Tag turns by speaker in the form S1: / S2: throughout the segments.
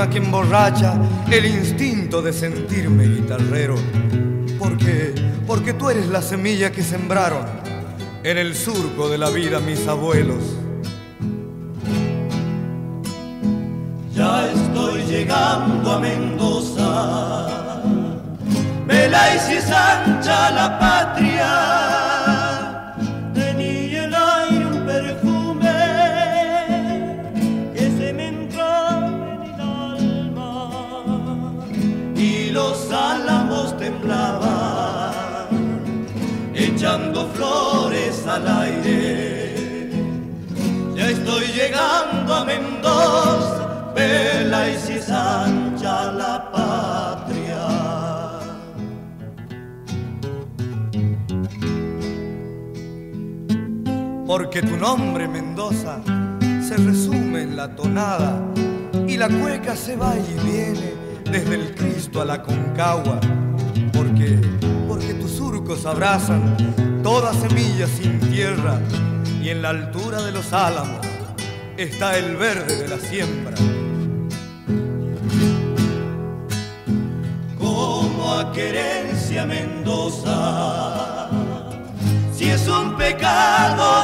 S1: Clima que emborracha, el instinto de sentirme guitarrero. Porque, porque tú eres la semilla que sembraron en el surco de la vida mis abuelos.
S2: Ya estoy llegando a Mendoza Vela y si es ancha la patria, llegando a Mendoza, vela y si es la patria.
S1: porque tu nombre Mendoza se resume en la tonada y la cueca se va y viene desde el Cristo a la Concagua, porque, porque tus surcos abrazan toda semilla sin tierra y en la altura de los álamos está el verde de la siembra.
S2: Como a querencia Mendoza si es un pecado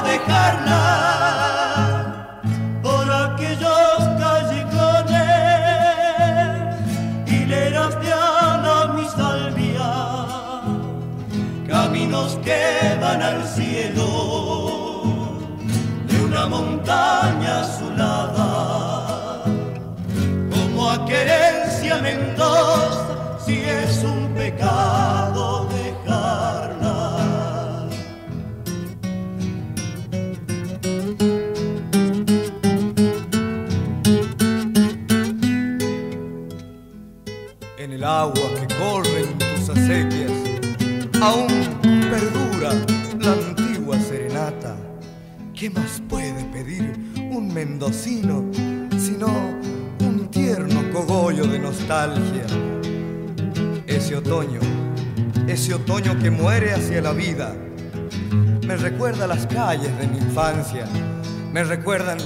S1: ¿Qué más puede pedir un mendocino un tierno cogollo de nostalgia? Ese otoño, ese otoño que muere hacia la vida, me recuerda las calles de mi infancia, me recuerdan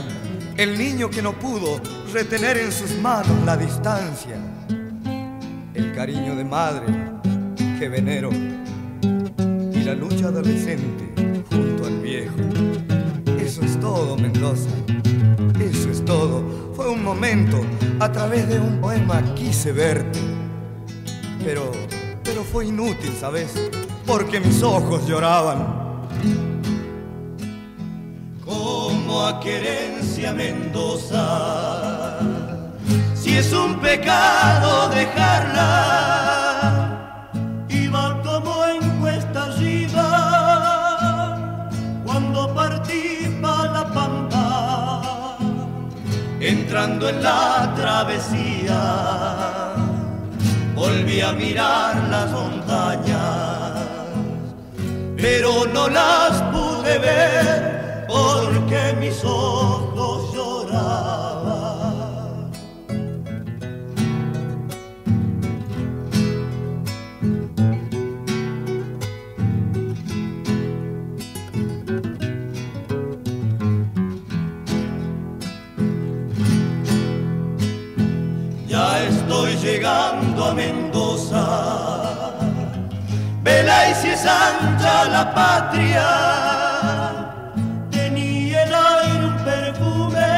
S1: el niño que no pudo retener en sus manos la distancia el cariño de madre que venero y la lucha adolescente a través de un poema quise verte. Pero, pero fue inútil, ¿sabes? Porque mis ojos lloraban.
S2: Como a querencia Mendoza si es un pecado dejarla, entrando en la travesía, volví a mirar las montañas, pero no las pude ver porque mis ojos lloraban. Llegando a Mendoza. Vela y si es ancha la patria, tenía el aire un perfume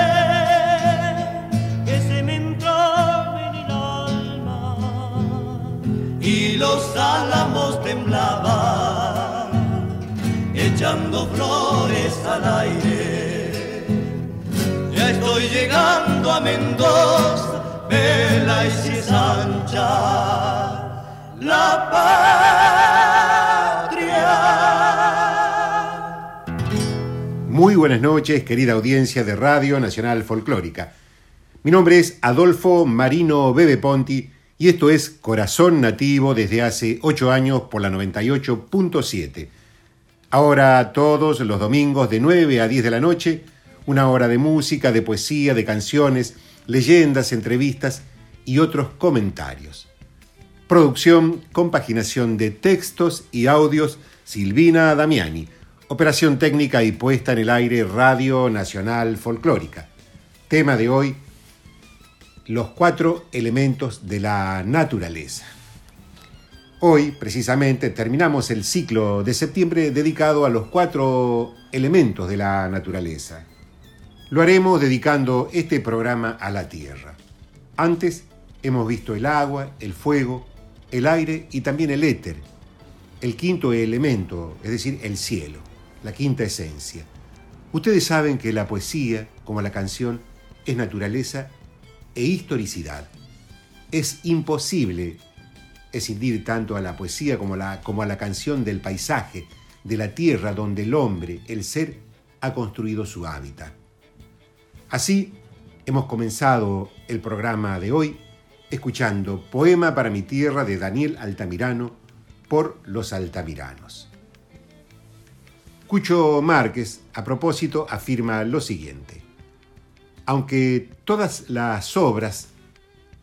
S2: que se me entró en el alma y los álamos temblaban echando flores al aire. Ya estoy llegando a Mendoza, vela y si es la patria.
S3: Muy buenas noches, querida audiencia de Radio Nacional Folclórica. Mi nombre es Adolfo Marino Bebe Ponti y esto es Corazón Nativo desde hace ocho años por la 98.7. Ahora todos los domingos de 9 a 10 de la noche, una hora de música, de poesía, de canciones, leyendas, entrevistas y otros comentarios. Producción, compaginación de textos y audios, Silvina Damiani. Operación técnica y puesta en el aire Radio Nacional Folclórica. Tema de hoy, los cuatro elementos de la naturaleza. Hoy, precisamente, terminamos el ciclo de septiembre dedicado a los cuatro elementos de la naturaleza. Lo haremos dedicando este programa a la tierra. Antes hemos visto el agua, el fuego, el aire y también el éter, el quinto elemento, es decir, el cielo, la quinta esencia. Ustedes saben que la poesía, como la canción, es naturaleza e historicidad. Es imposible escindir tanto a la poesía como, la, como a la canción del paisaje, de la tierra donde el hombre, el ser, ha construido su hábitat. Así, hemos comenzado el programa de hoy escuchando Poema para mi tierra de Daniel Altamirano por los altamiranos. Cucho Márquez, a propósito, afirma lo siguiente. Aunque todas las obras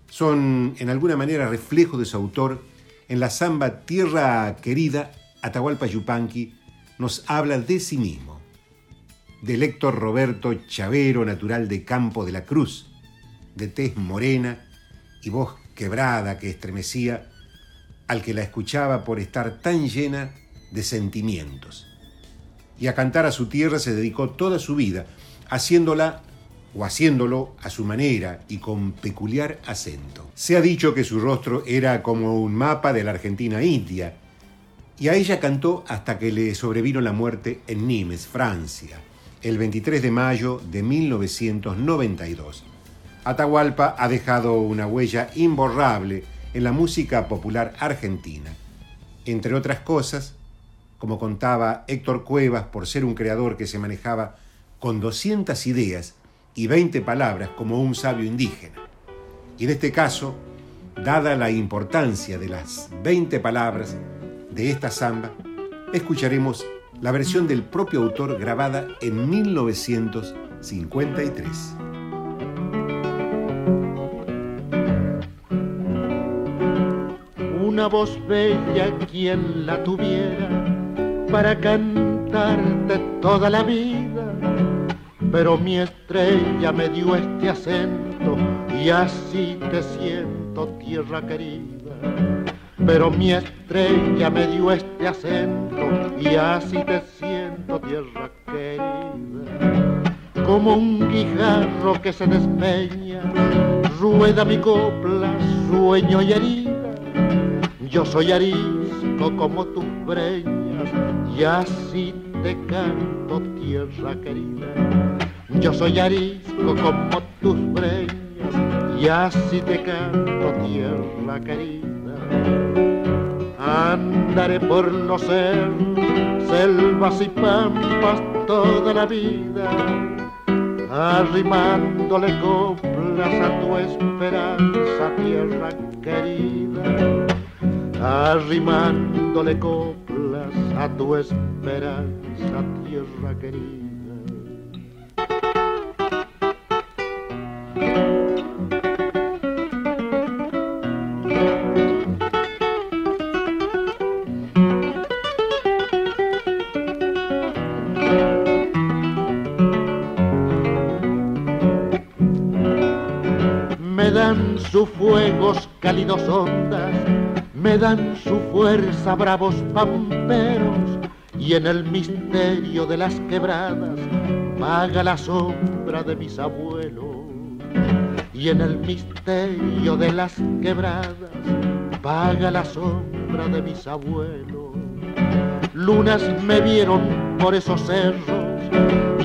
S3: son en alguna manera reflejo de su autor, en la samba Tierra Querida, Atahualpa Yupanqui nos habla de sí mismo, del Héctor Roberto Chavero, natural de Campo de la Cruz, de tez morena y voz quebrada que estremecía al que la escuchaba por estar tan llena de sentimientos. Y a cantar a su tierra se dedicó toda su vida, haciéndola o haciéndolo a su manera y con peculiar acento. Se ha dicho que su rostro era como un mapa de la Argentina India, y a ella cantó hasta que le sobrevino la muerte en Nimes, Francia, el 23 de mayo de 1992. Atahualpa ha dejado una huella imborrable en la música popular argentina. Entre otras cosas, como contaba Héctor Cuevas por ser un creador que se manejaba con 200 ideas y 20 palabras como un sabio indígena. Y en este caso, dada la importancia de las 20 palabras de esta samba, escucharemos la versión del propio autor grabada en 1953.
S4: Una voz bella quien la tuviera para cantarte toda la vida pero mi estrella me dio este acento y así te siento, tierra querida. Pero mi estrella me dio este acento y así te siento, tierra querida. Como un guijarro que se despeña, rueda mi copla, sueño y herida. Yo soy arisco como tus breñas y así te canto, tierra querida. Yo soy arisco como tus breñas y así te canto, tierra querida. Andaré por los selvas y pampas toda la vida, arrimándole coplas a tu esperanza, tierra querida, arrimándole coplas a tu esperanza, tierra querida. Cálidos ondas, me dan su fuerza bravos pamperos, y en el misterio de las quebradas vaga la sombra de mis abuelos. Y en el misterio de las quebradas vaga la sombra de mis abuelos. lunas me vieron por esos cerros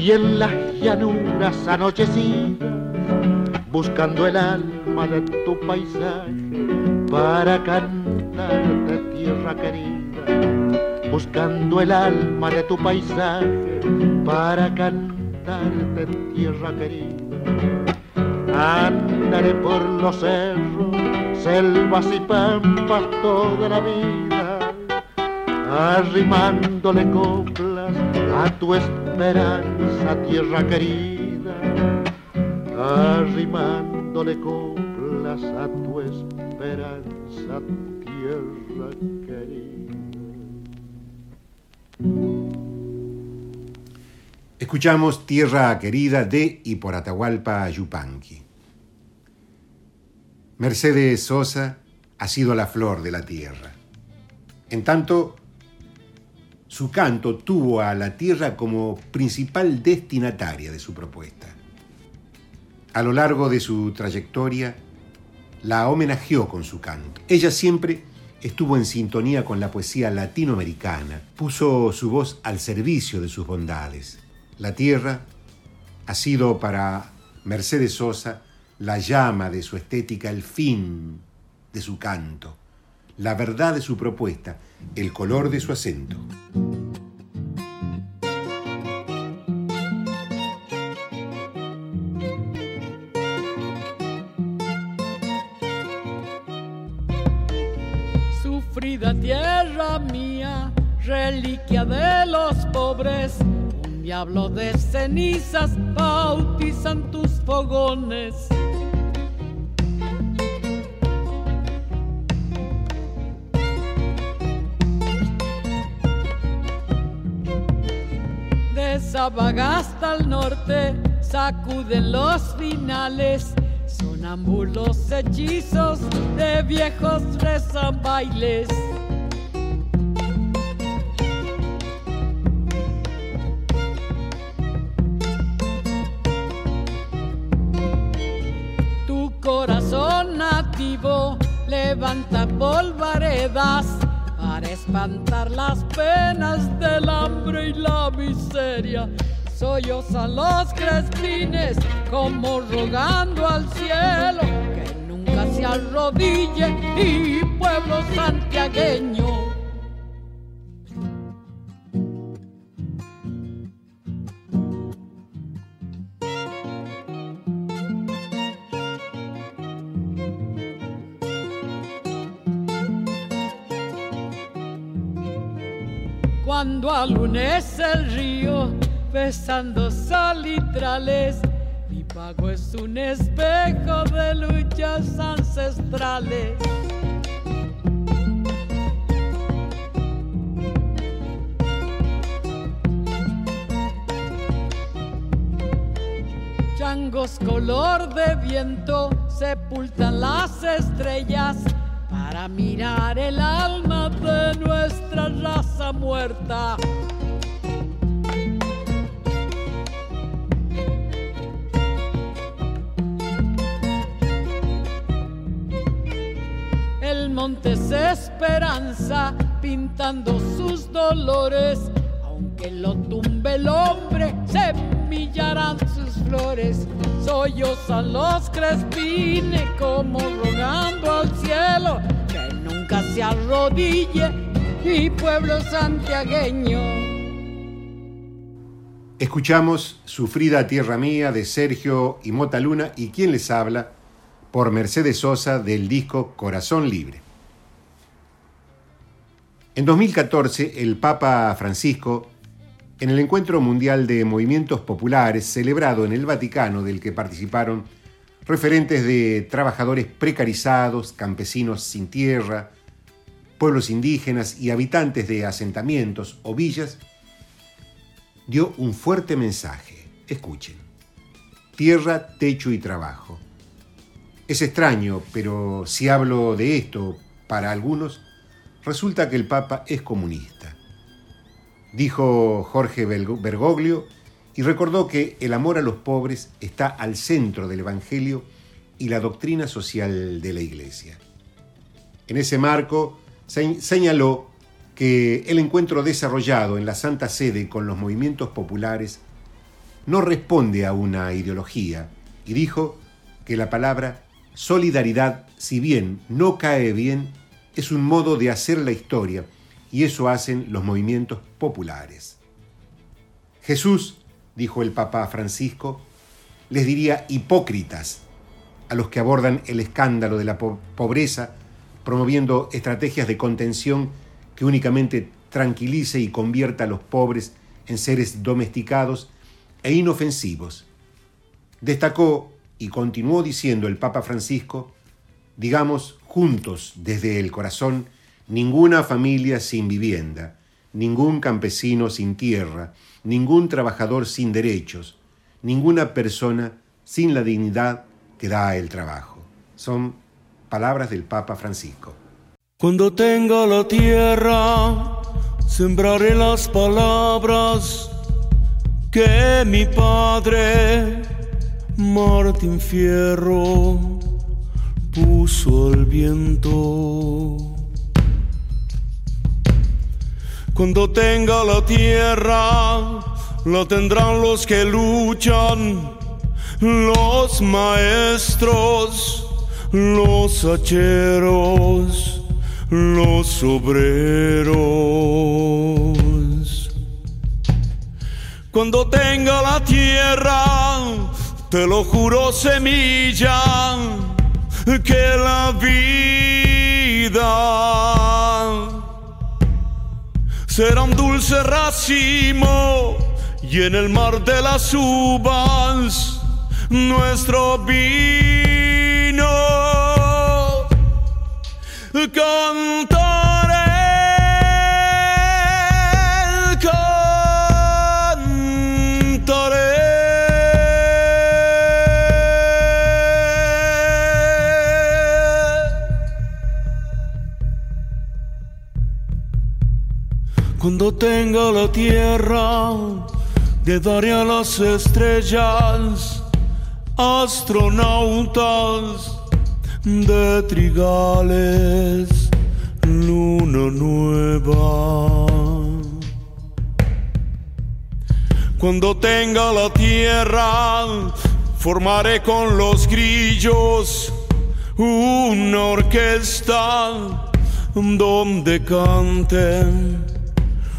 S4: y en las llanuras anochecidas, buscando el alma de tu paisaje para cantarte tierra querida, buscando el alma de tu paisaje para cantarte tierra querida. Andaré por los cerros, selvas y pampas toda la vida, arrimándole coplas a tu esperanza, tierra querida, arrimándole coplas a tu
S3: Escuchamos Tierra Querida de y por Atahualpa Yupanqui. Mercedes Sosa ha sido la flor de la tierra. En tanto, su canto tuvo a la tierra como principal destinataria de su propuesta. A lo largo de su trayectoria, la homenajeó con su canto. Ella siempre estuvo en sintonía con la poesía latinoamericana, puso su voz al servicio de sus bondades. La tierra ha sido para Mercedes Sosa la llama de su estética, el fin de su canto, la verdad de su propuesta, el color de su acento.
S5: Un diablo de cenizas bautizan tus fogones. De Sabagasta al norte sacuden los finales, sonambulos hechizos de viejos rezan bailes. Levanta polvaredas para espantar las penas del hambre y la miseria. Sollozan los crespines como rogando al cielo que nunca se arrodille y pueblo santiagueño. Cuando alunece el río, besando salitrales, mi pago es un espejo de luchas ancestrales. Changos color de viento sepultan las estrellas para mirar el alma de nuestra raza muerta. El monte es esperanza pintando sus dolores, aunque lo tumbe el hombre, semillarán sus flores. Sollozan los crespines como rogando al cielo que nunca se arrodille mi pueblo santiagueño.
S3: Escuchamos Sufrida Tierra Mía de Sergio y Mota Luna y quien les habla por Mercedes Sosa del disco Corazón Libre. En 2014, el Papa Francisco, en el Encuentro Mundial de Movimientos Populares celebrado en el Vaticano, del que participaron referentes de trabajadores precarizados, campesinos sin tierra, pueblos indígenas y habitantes de asentamientos o villas, dio un fuerte mensaje. Escuchen. Tierra, techo y trabajo. Es extraño, pero si hablo de esto para algunos, resulta que el Papa es comunista. Dijo Jorge Bergoglio y recordó que el amor a los pobres está al centro del Evangelio y la doctrina social de la Iglesia. En ese marco señaló que el encuentro desarrollado en la Santa Sede con los movimientos populares no responde a una ideología y dijo que la palabra solidaridad, si bien no cae bien, es un modo de hacer la historia y eso hacen los movimientos populares. Jesús, dijo el Papa Francisco, les diría hipócritas a los que abordan el escándalo de la pobreza, promoviendo estrategias de contención que únicamente tranquilice y convierta a los pobres en seres domesticados e inofensivos. Destacó y continuó diciendo el Papa Francisco, digamos juntos desde el corazón, ninguna familia sin vivienda, ningún campesino sin tierra, ningún trabajador sin derechos, ninguna persona sin la dignidad que da el trabajo. Son palabras del Papa Francisco.
S6: Cuando tenga la tierra, sembraré las palabras que mi padre Martín Fierro viento. Cuando tenga la tierra, la tendrán los que luchan, los maestros, los hacheros, los obreros. Cuando tenga la tierra, te lo juro semilla, que la vida será un dulce racimo y en el mar de las uvas nuestro vino. Cantaré Cuando tenga la tierra, le daré a las estrellas, astronautas de trigales, luna nueva. Cuando tenga la tierra, formaré con los grillos una orquesta donde canten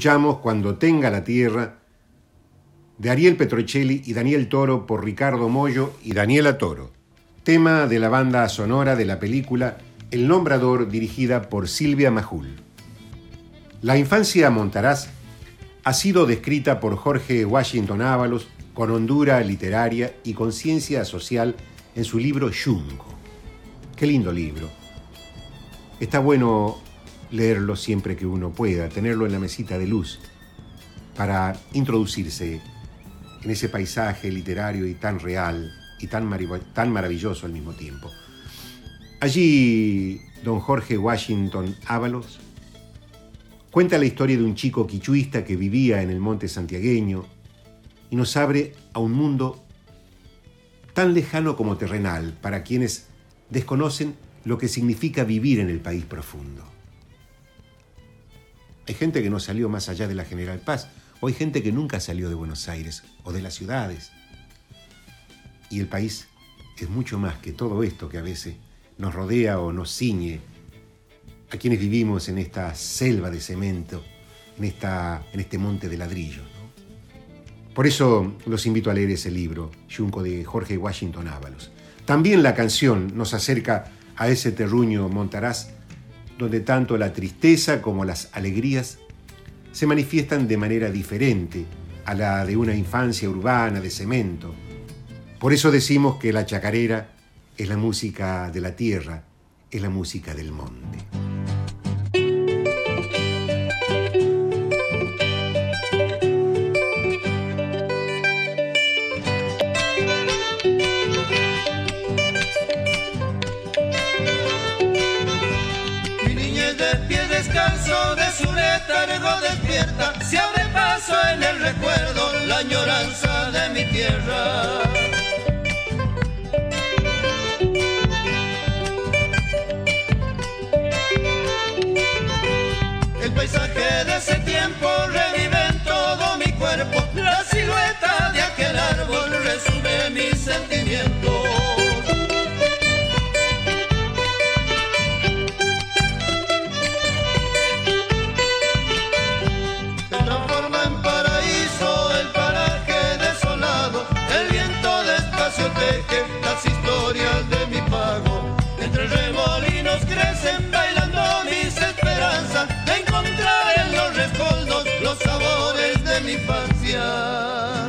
S3: Escuchamos Cuando tenga la tierra de Ariel Petrocelli y Daniel Toro por Ricardo Mollo y Daniela Toro. Tema de la banda sonora de la película El Nombrador dirigida por Silvia Majul. La infancia Montaraz ha sido descrita por Jorge Washington Ábalos con hondura literaria y conciencia social en su libro Yungo. Qué lindo libro. Está bueno leerlo siempre que uno pueda, tenerlo en la mesita de luz para introducirse en ese paisaje literario y tan real y tan, tan maravilloso al mismo tiempo. Allí, don Jorge Washington Ábalos cuenta la historia de un chico quichuista que vivía en el monte santiagueño y nos abre a un mundo tan lejano como terrenal para quienes desconocen lo que significa vivir en el país profundo. Hay gente que no salió más allá de la General Paz, hay gente que nunca salió de Buenos Aires o de las ciudades. Y el país es mucho más que todo esto que a veces nos rodea o nos ciñe a quienes vivimos en esta selva de cemento, en, esta, en este monte de ladrillo. Por eso los invito a leer ese libro, Junco de Jorge Washington Ábalos. También la canción nos acerca a ese terruño montaraz donde tanto la tristeza como las alegrías se manifiestan de manera diferente a la de una infancia urbana de cemento. Por eso decimos que la chacarera es la música de la tierra, es la música del monte.
S7: Despierta, se abre paso en el recuerdo, la añoranza de mi tierra. El paisaje de ese tiempo revive en todo mi cuerpo, la silueta de aquel árbol resume mis sentimientos. lluvia.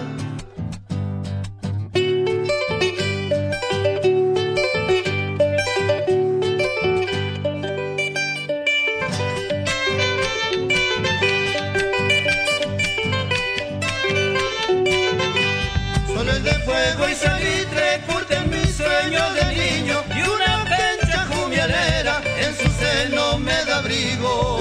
S7: Soles de fuego y salitre curten mis sueños de niño y una pencha jumialera en su seno me da abrigo.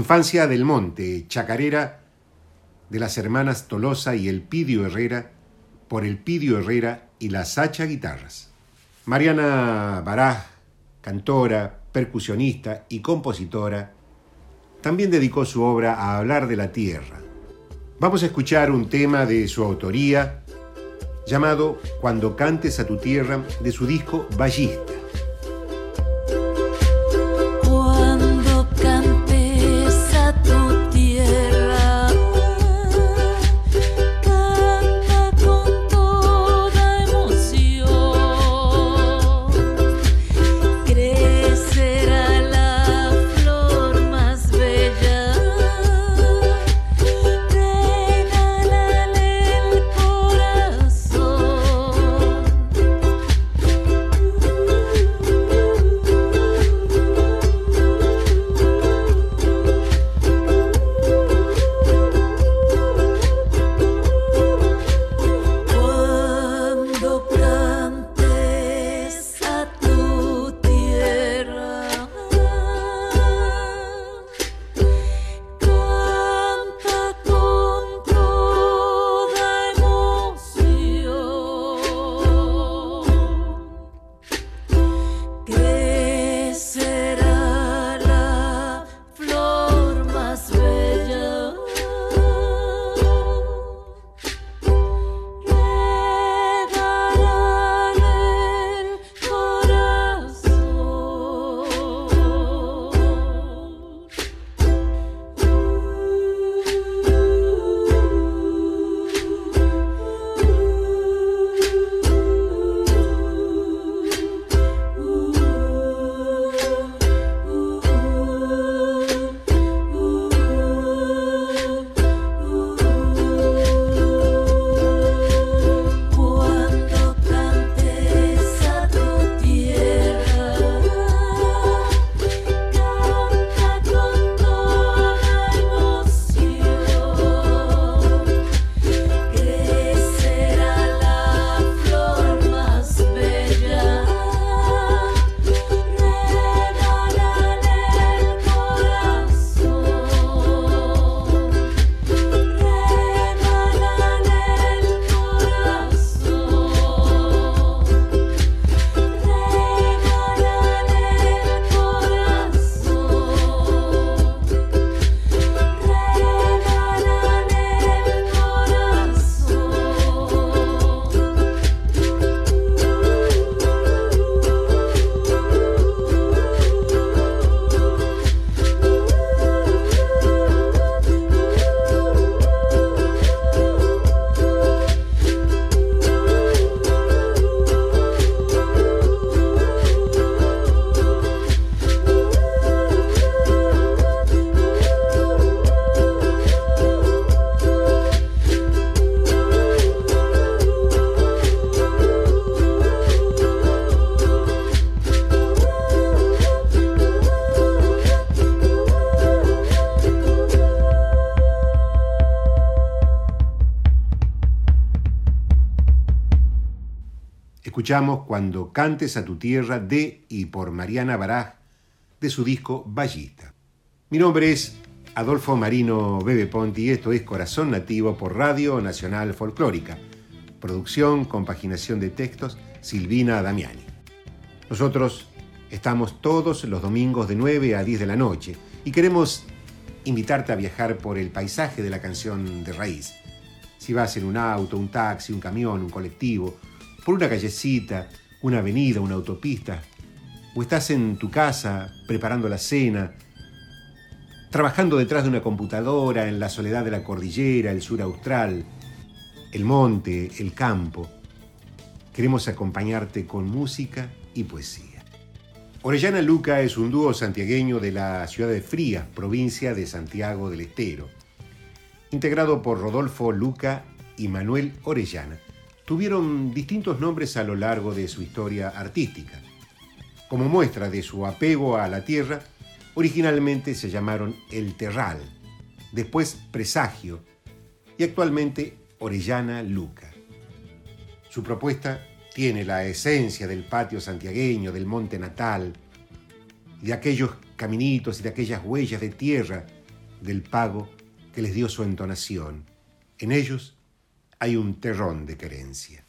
S3: Infancia del Monte, chacarera de las hermanas Tolosa y el Pidio Herrera por el Pidio Herrera y las Sacha Guitarras. Mariana Baraj, cantora, percusionista y compositora, también dedicó su obra a hablar de la tierra. Vamos a escuchar un tema de su autoría llamado Cuando cantes a tu tierra de su disco Ballista. Cuando cantes a tu tierra de y por Mariana Baraj de su disco Ballista. Mi nombre es Adolfo Marino Bebe Ponti y esto es Corazón Nativo por Radio Nacional Folclórica. Producción, compaginación de textos, Silvina Damiani. Nosotros estamos todos los domingos de 9 a 10 de la noche y queremos invitarte a viajar por el paisaje de la canción de raíz. Si vas en un auto, un taxi, un camión, un colectivo, por una callecita, una avenida, una autopista, o estás en tu casa preparando la cena, trabajando detrás de una computadora en la soledad de la cordillera, el sur austral, el monte, el campo. Queremos acompañarte con música y poesía. Orellana Luca es un dúo santiagueño de la ciudad de Frías, provincia de Santiago del Estero, integrado por Rodolfo Luca y Manuel Orellana. Tuvieron distintos nombres a lo largo de su historia artística. Como muestra de su apego a la tierra, originalmente se llamaron El Terral, después Presagio y actualmente Orellana Luca. Su propuesta tiene la esencia del patio santiagueño, del monte natal, de aquellos caminitos y de aquellas huellas de tierra del pago que les dio su entonación. En ellos hay un terrón de querencia.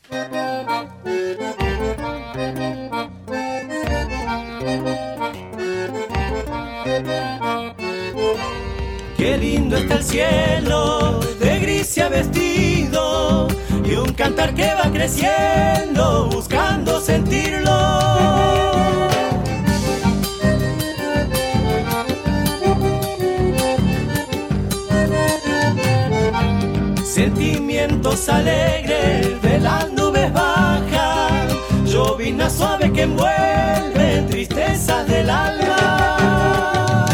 S2: Qué lindo está el cielo, de gris se ha vestido, y un cantar que va creciendo, buscando sentirlo. Sentimientos alegres de las nubes bajas, llovina suave que envuelve tristezas del alma.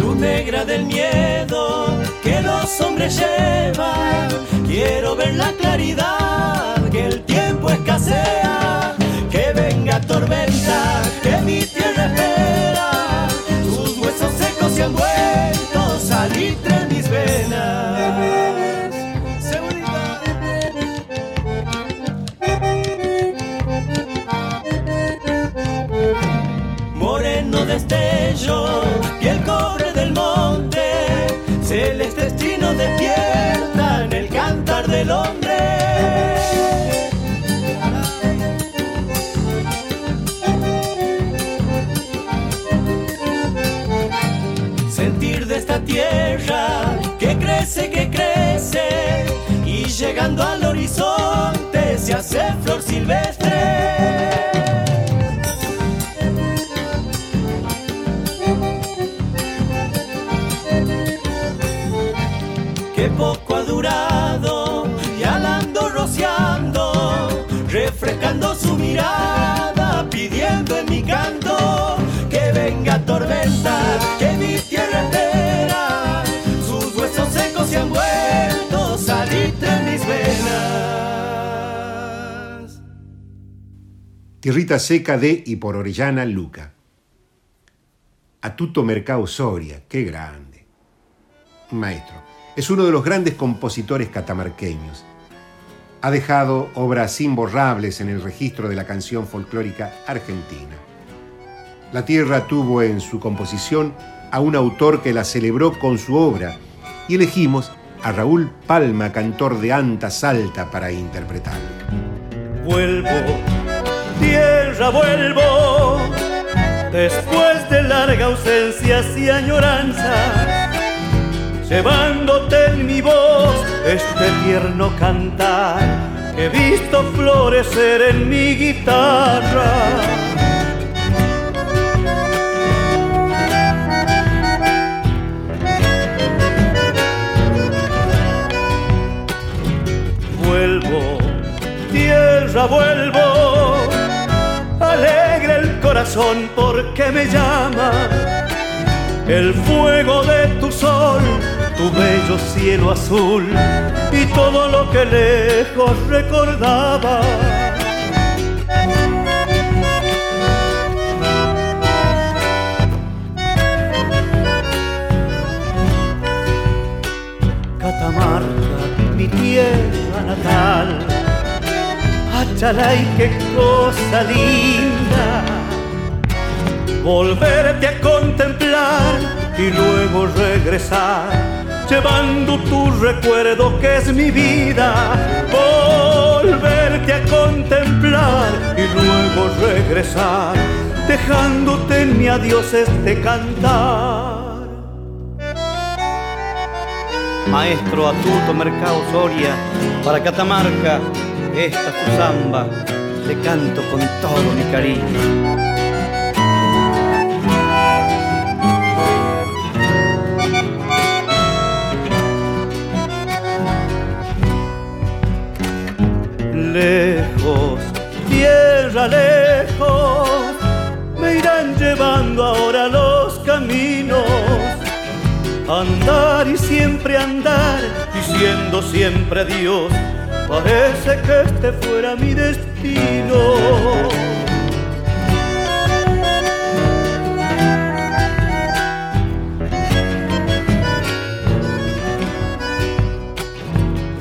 S2: Luz negra del miedo que los hombres llevan, quiero ver la claridad que el tiempo escasea, que venga tormenta, se han de esta tierra que crece, que crece y llegando al horizonte se hace flor silvestre.
S3: Tierrita seca de y por Orellana Luca. Atuto Mercado Soria, qué grande. Maestro, es uno de los grandes compositores catamarqueños. Ha dejado obras imborrables en el registro de la canción folclórica argentina. La Tierra tuvo en su composición a un autor que la celebró con su obra y elegimos a Raúl Palma, cantor de Anta Salta, para interpretarlo.
S2: Vuelvo, tierra, vuelvo, después de larga ausencia y añoranza, llevándote en mi voz este tierno cantar que he visto florecer en mi guitarra. Vuelvo, tierra, vuelvo, corazón porque me llama el fuego de tu sol, tu bello cielo azul y todo lo que lejos recordaba.
S8: Catamarca, mi tierra natal, Achalay, qué cosa linda volverte a contemplar y luego regresar, llevando tu recuerdo que es mi vida. Volverte a contemplar y luego regresar, dejándote en mi adiós este cantar. Maestro Atuto Mercado Soria, para Catamarca, esta es tu samba, te canto con todo mi cariño. Lejos, me irán llevando ahora los caminos. Andar y siempre andar, diciendo siempre Dios parece que este fuera mi destino.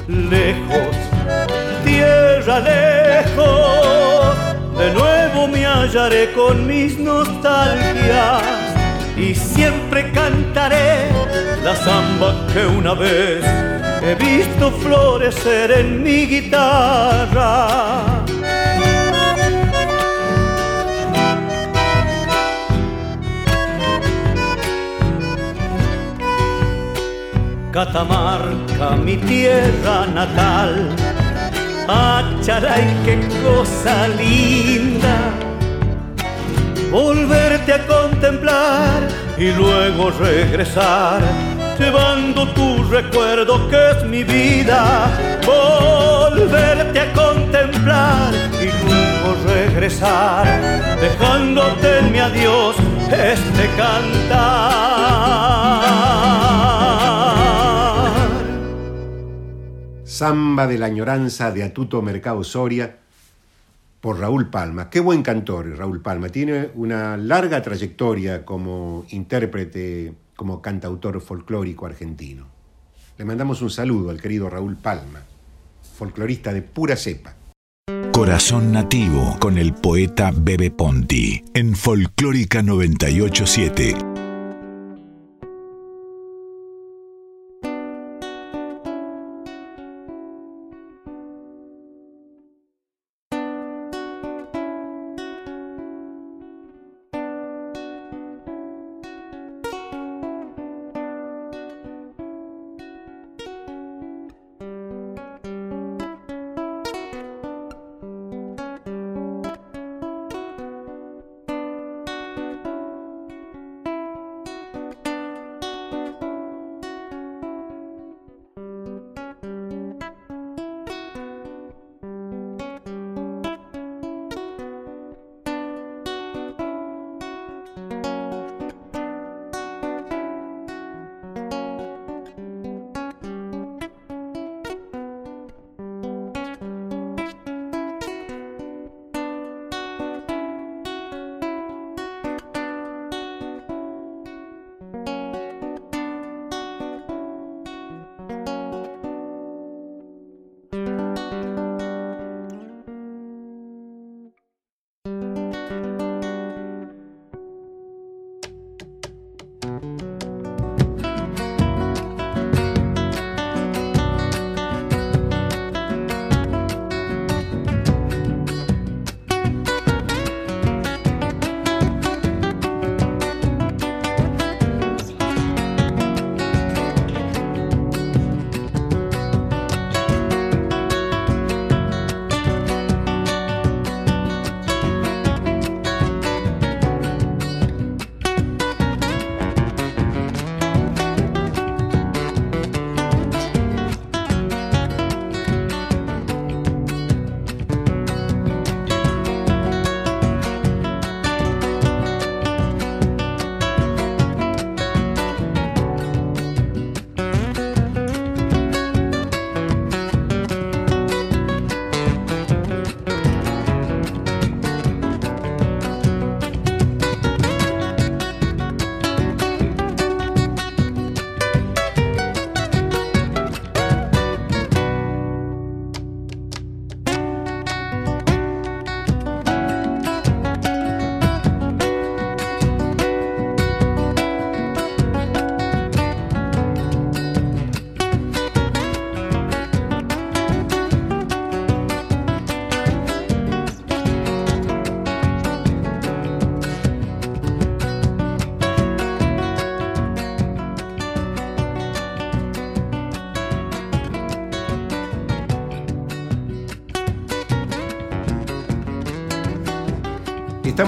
S8: Lejos tierra lejos, hallaré con mis nostalgias y siempre cantaré la samba que una vez he visto florecer en mi guitarra. Catamarca, mi tierra natal, Ah, qué cosa linda. Volverte a contemplar y luego regresar, llevando tu recuerdo que es mi vida. Volverte a contemplar y luego regresar, dejándote en mi adiós este cantar.
S3: Samba de la añoranza de Atuto Mercado Soria por Raúl Palma. Qué buen cantor Raúl Palma. Tiene una larga trayectoria como intérprete, como cantautor folclórico argentino. Le mandamos un saludo al querido Raúl Palma, folclorista de pura cepa.
S9: Corazón Nativo con el poeta Bebe Ponti en Folclórica 987.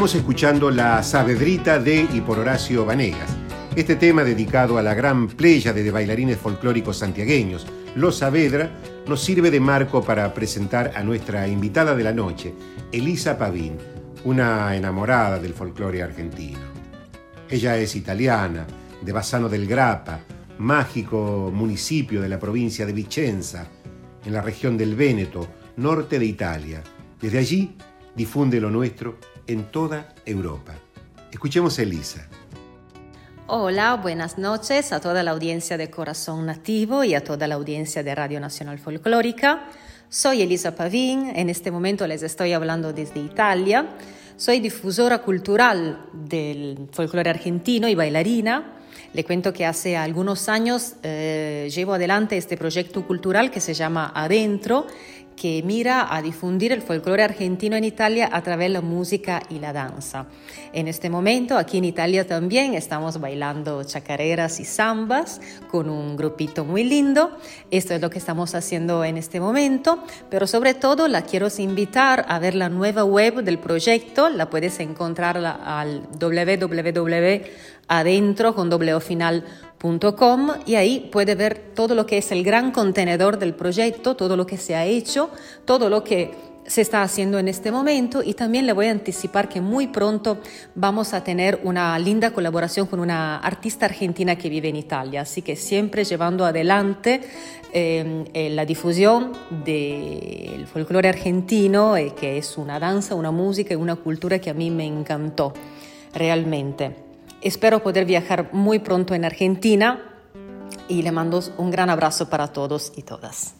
S3: Estamos escuchando La Sabedrita de y por Horacio Vanegas. Este tema dedicado a la gran playa de bailarines folclóricos santiagueños, Los Saavedra, nos sirve de marco para presentar a nuestra invitada de la noche, Elisa Pavín, una enamorada del folclore argentino. Ella es italiana, de Bassano del Grappa, mágico municipio de la provincia de Vicenza, en la región del Véneto, norte de Italia. Desde allí difunde lo nuestro en toda Europa. Escuchemos a Elisa.
S10: Hola, buenas noches a toda la audiencia de Corazón Nativo y a toda la audiencia de Radio Nacional Folclórica. Soy Elisa Pavín, en este momento les estoy hablando desde Italia. Soy difusora cultural del folclore argentino y bailarina. Le cuento que hace algunos años eh, llevo adelante este proyecto cultural que se llama Adentro que mira a difundir el folclore argentino en Italia a través de la música y la danza. En este momento, aquí en Italia también estamos bailando chacareras y zambas con un grupito muy lindo. Esto es lo que estamos haciendo en este momento, pero sobre todo la quiero invitar a ver la nueva web del proyecto. La puedes encontrar al www.adentro con doble y ahí puede ver todo lo que es el gran contenedor del proyecto, todo lo que se ha hecho, todo lo que se está haciendo en este momento y también le voy a anticipar que muy pronto vamos a tener una linda colaboración con una artista argentina que vive en Italia, así que siempre llevando adelante em, eh, la difusión del folclore argentino, eh, que es una danza, una música y una cultura que a mí me encantó realmente. Espero poder viajar muy pronto en Argentina y le mando un gran abrazo para todos y todas.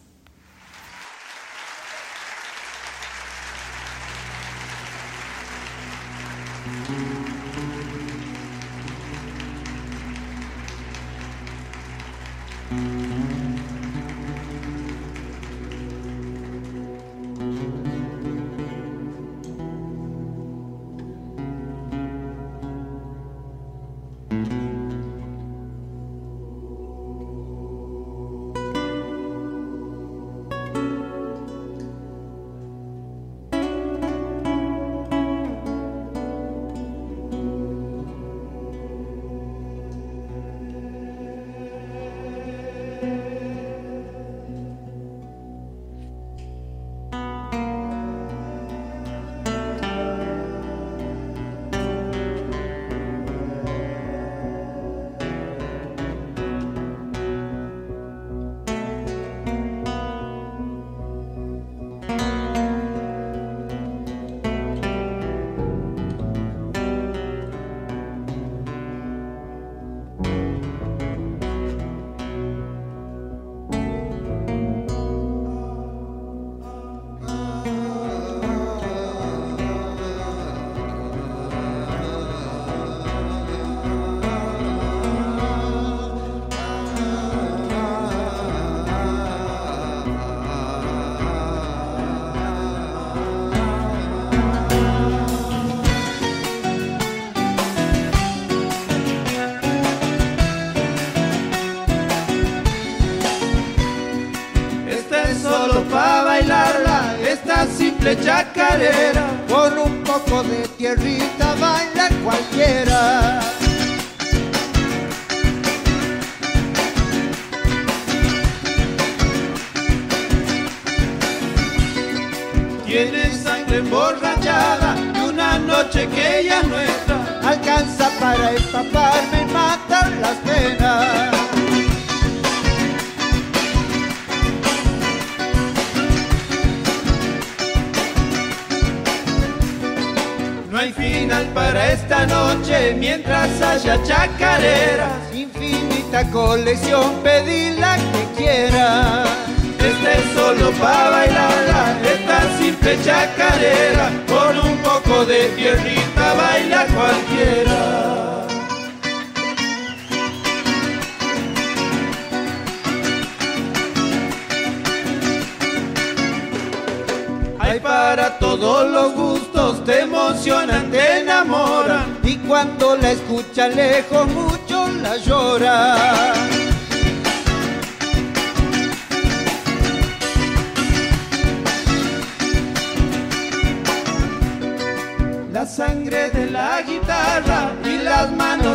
S11: De tierrita baila cualquiera.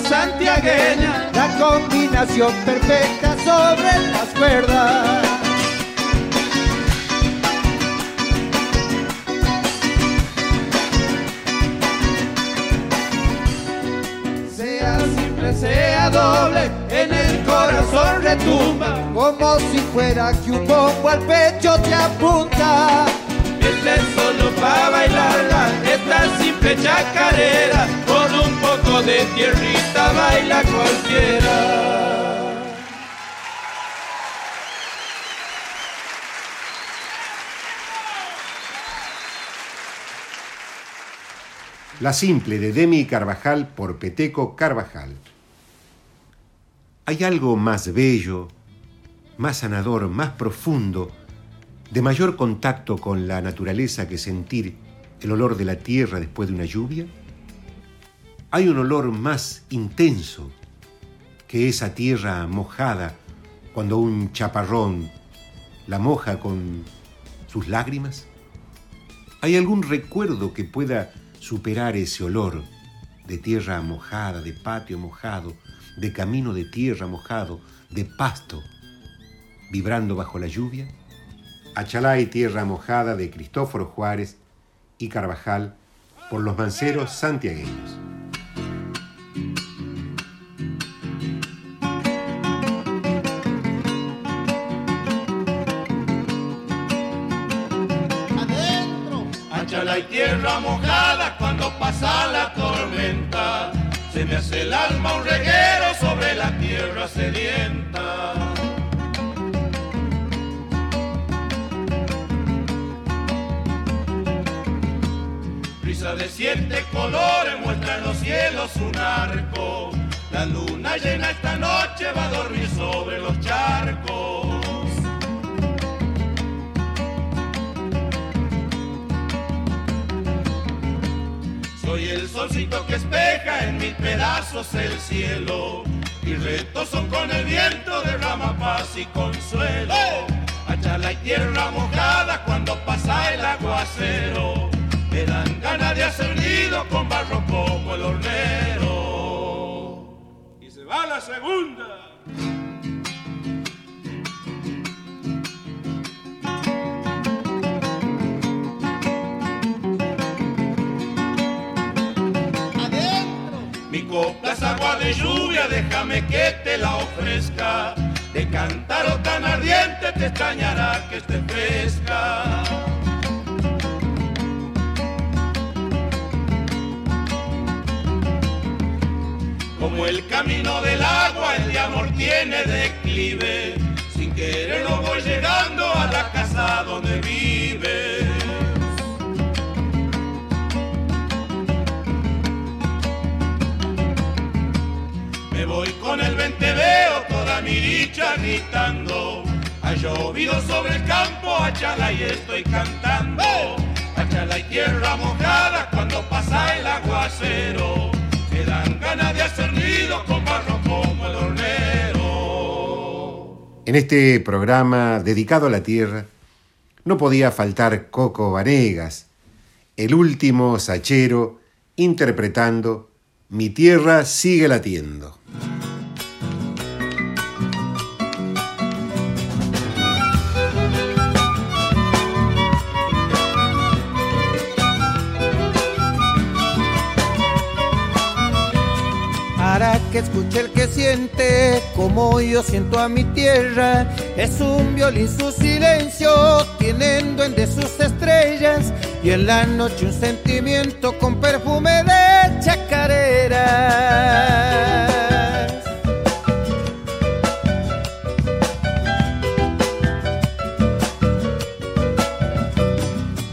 S12: Santiagueña, la combinación perfecta sobre las cuerdas. Sea simple, sea doble, en el corazón retumba, como si fuera que un bombo al pecho te apunta.
S11: Esta es solo para bailarla, esta simple chacarera, con un poco de tierrita baila cualquiera.
S3: La simple de Demi Carvajal por Peteco Carvajal. Hay algo más bello, más sanador, más profundo, de mayor contacto con la naturaleza que sentir el olor de la tierra después de una lluvia? ¿Hay un olor más intenso que esa tierra mojada cuando un chaparrón la moja con sus lágrimas? ¿Hay algún recuerdo que pueda superar ese olor de tierra mojada, de patio mojado, de camino de tierra mojado, de pasto, vibrando bajo la lluvia? Achalá y Tierra Mojada de Cristóforo Juárez y Carvajal por los manceros santiagueños.
S11: Achala y tierra mojada cuando pasa la tormenta. Se me hace el alma un reguero sobre la tierra sedienta. Brisa de siete colores muestra en los cielos un arco. La luna llena esta noche va a dormir sobre los charcos. Soy el solcito que espeja en mil pedazos el cielo y retoso con el viento derrama paz y consuelo. Achala y tierra mojada cuando pasa el aguacero. Ganas de hacer nido con barro como el hornero. Y se va la segunda. Mi copla es agua de lluvia, déjame que te la ofrezca. De cántaro tan ardiente te extrañará que esté fresca. Como el camino del agua, el de amor tiene declive. Sin quererlo voy llegando a la casa donde vives. Me voy con el venteveo, toda mi dicha gritando. Ha llovido sobre el campo, achala y estoy cantando. Achala y tierra mojada cuando pasa el aguacero.
S3: En este programa dedicado a la tierra, no podía faltar Coco Vanegas, el último sachero, interpretando Mi tierra sigue latiendo.
S12: Que escuche el que siente como yo siento a mi tierra. Es un violín su silencio, tienen duende sus estrellas. Y en la noche un sentimiento con perfume de chacareras.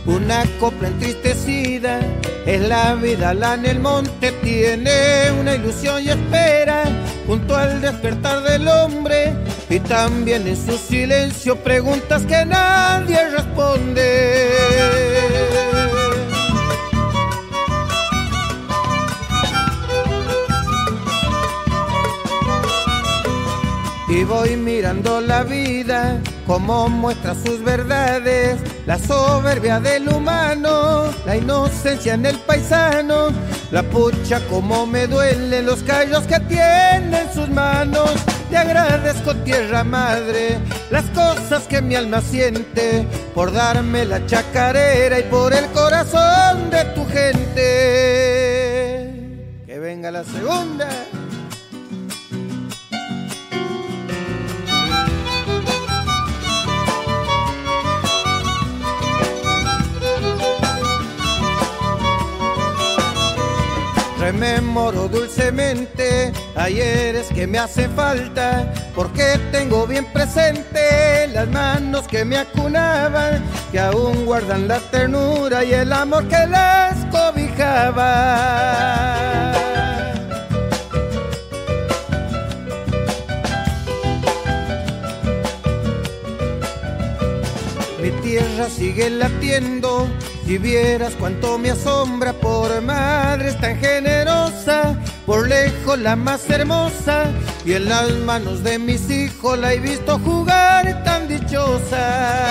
S12: Una copla entristecida es la vida, la en el monte tiene una ilusión y espera junto al despertar del hombre y también en su silencio preguntas que nadie responde. Y voy mirando la vida como muestra sus verdades, la soberbia del humano, la inocencia en el paisano, La pucha como me duelen los callos que tiene en sus manos. Te agradezco tierra madre las cosas que mi alma siente por darme la chacarera y por el corazón de tu gente. Que venga la segunda. Rememoro dulcemente ayeres que me hacen falta, porque tengo bien presente las manos que me acunaban, que aún guardan la ternura y el amor que las cobijaba. Mi tierra sigue latiendo si vieras cuánto me asombra por madre tan generosa, por lejos la más hermosa, y en las manos de mis hijos la he visto jugar tan dichosa.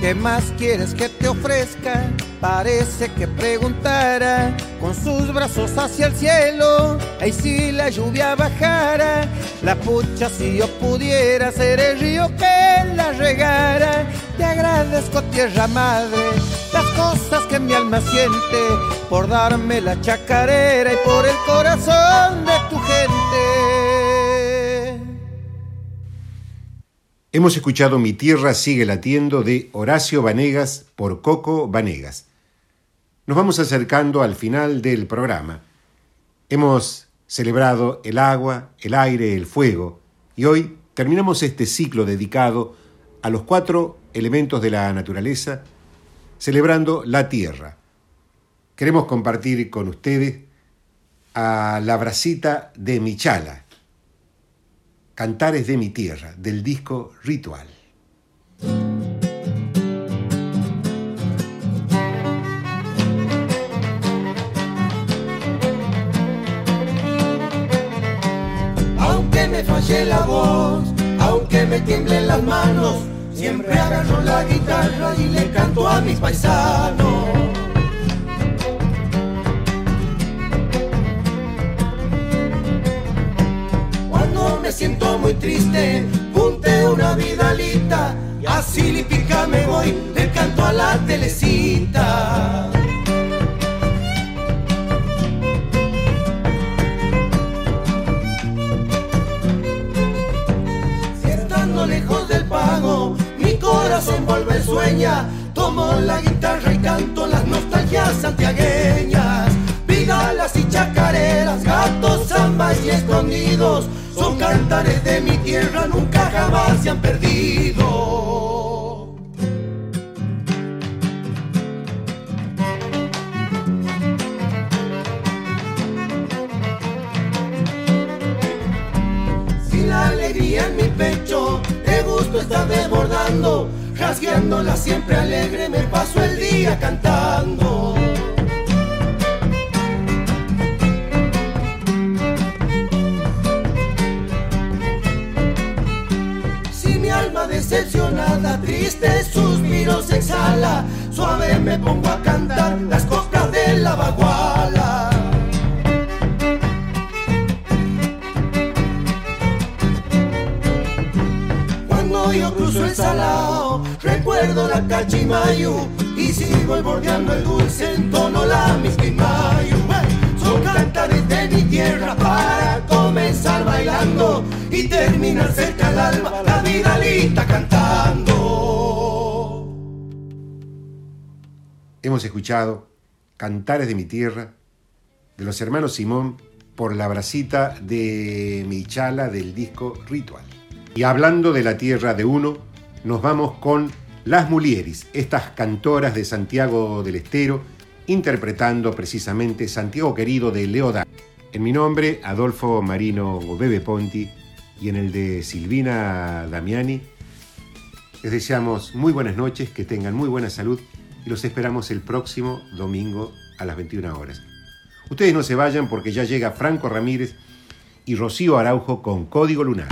S12: ¿Qué más quieres que te ofrezca? Parece que preguntara con sus brazos hacia el cielo. Ay, si la lluvia bajara, la pucha si yo pudiera ser el río que la regara. Te agradezco, tierra madre, las cosas que mi alma siente por darme la chacarera y por el corazón de tu gente.
S3: Hemos escuchado Mi tierra sigue latiendo de Horacio Vanegas por Coco Vanegas. Nos vamos acercando al final del programa. Hemos celebrado el agua, el aire, el fuego y hoy terminamos este ciclo dedicado a los cuatro elementos de la naturaleza, celebrando la tierra. Queremos compartir con ustedes a la bracita de Michala, Cantares de mi tierra, del disco Ritual.
S2: Me tiemblen las manos, siempre agarro la guitarra y le canto a mis paisanos. Cuando me siento muy triste, punte una vidalita así lipica me voy, le canto a la telecita. Vuelve sueña, tomo la guitarra y canto las nostalgias santiagueñas. Vigalas y chacareras, gatos, zambas y escondidos, son cantares de mi tierra, nunca jamás se han perdido. Si la alegría en mi pecho de gusto está desbordando, rasgueándola siempre alegre, me paso el día cantando. Si mi alma decepcionada, triste suspiros exhala, suave me pongo a cantar las costas de la baguala. Cachimayu y sigo bordeando el dulce en tono la misquimayu. Son cantares de mi tierra para comenzar bailando y terminar cerca al alma la vida lista cantando.
S3: Hemos escuchado Cantares de mi tierra de los hermanos Simón por la bracita de Michala del disco Ritual. Y hablando de la tierra de uno, nos vamos con Las Mulieris, estas cantoras de Santiago del Estero, interpretando precisamente Santiago Querido de Leodán. En mi nombre, Adolfo Marino Bebe Ponti, y en el de Silvina Damiani, les deseamos muy buenas noches, que tengan muy buena salud y los esperamos el próximo domingo a las 21 horas. Ustedes no se vayan porque ya llega Franco Ramírez y Rocío Araujo con Código Lunar.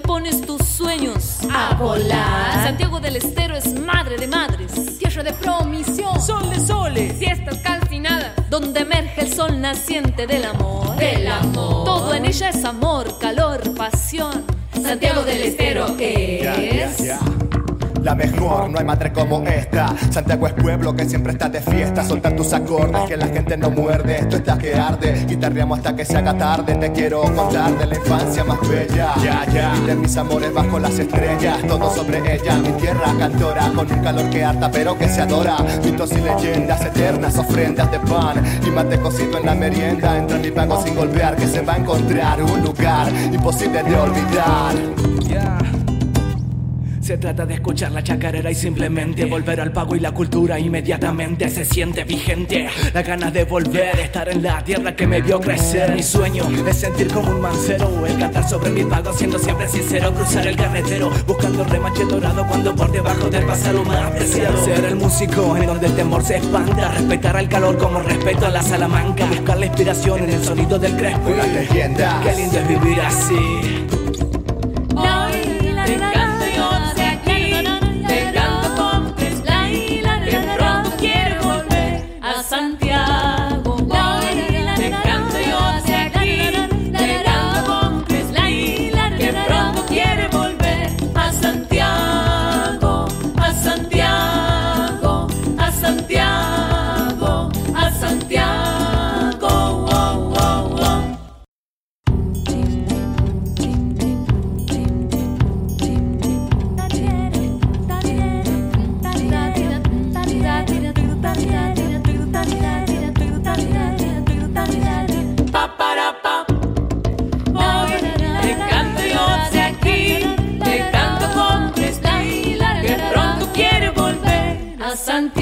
S13: Pones tus sueños a volar. Santiago del Estero es madre de madres, tierra de promisión, sol de soles, fiestas calcinadas, donde emerge el sol naciente del amor. Del amor. Todo en ella es amor, calor, pasión. Santiago del Estero es.
S14: La mejor, no hay madre como esta. Santiago es pueblo que siempre está de fiesta. Soltar tus acordes, que la gente no muerde. Esto está que arde. Guitarreamos hasta que se haga tarde. Te quiero contar de la infancia más bella. Ya, ya. Y de mis amores bajo las estrellas. Todo sobre ella. Mi tierra cantora. Con un calor que harta, pero que se adora. Mitos y leyendas eternas, ofrendas de pan. Y mate cocido en la merienda. Entra en mi pago sin golpear. Que se va a encontrar un lugar imposible de olvidar.
S15: Se trata de escuchar la chacarera y simplemente volver al pago y la cultura inmediatamente se siente vigente. La ganas de volver, estar en la tierra que me vio crecer. Mi sueño es sentir como un mancero, el cantar sobre mi pago siendo siempre sincero, cruzar el carretero, buscando el remache dorado cuando por debajo del pasado más preciado. Ser el músico en donde el temor se expanda, respetar al calor como respeto a la salamanca, buscar la inspiración en el sonido del crespo.
S14: Una leyenda.
S15: Qué lindo es vivir así.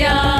S13: Canto con Crespi,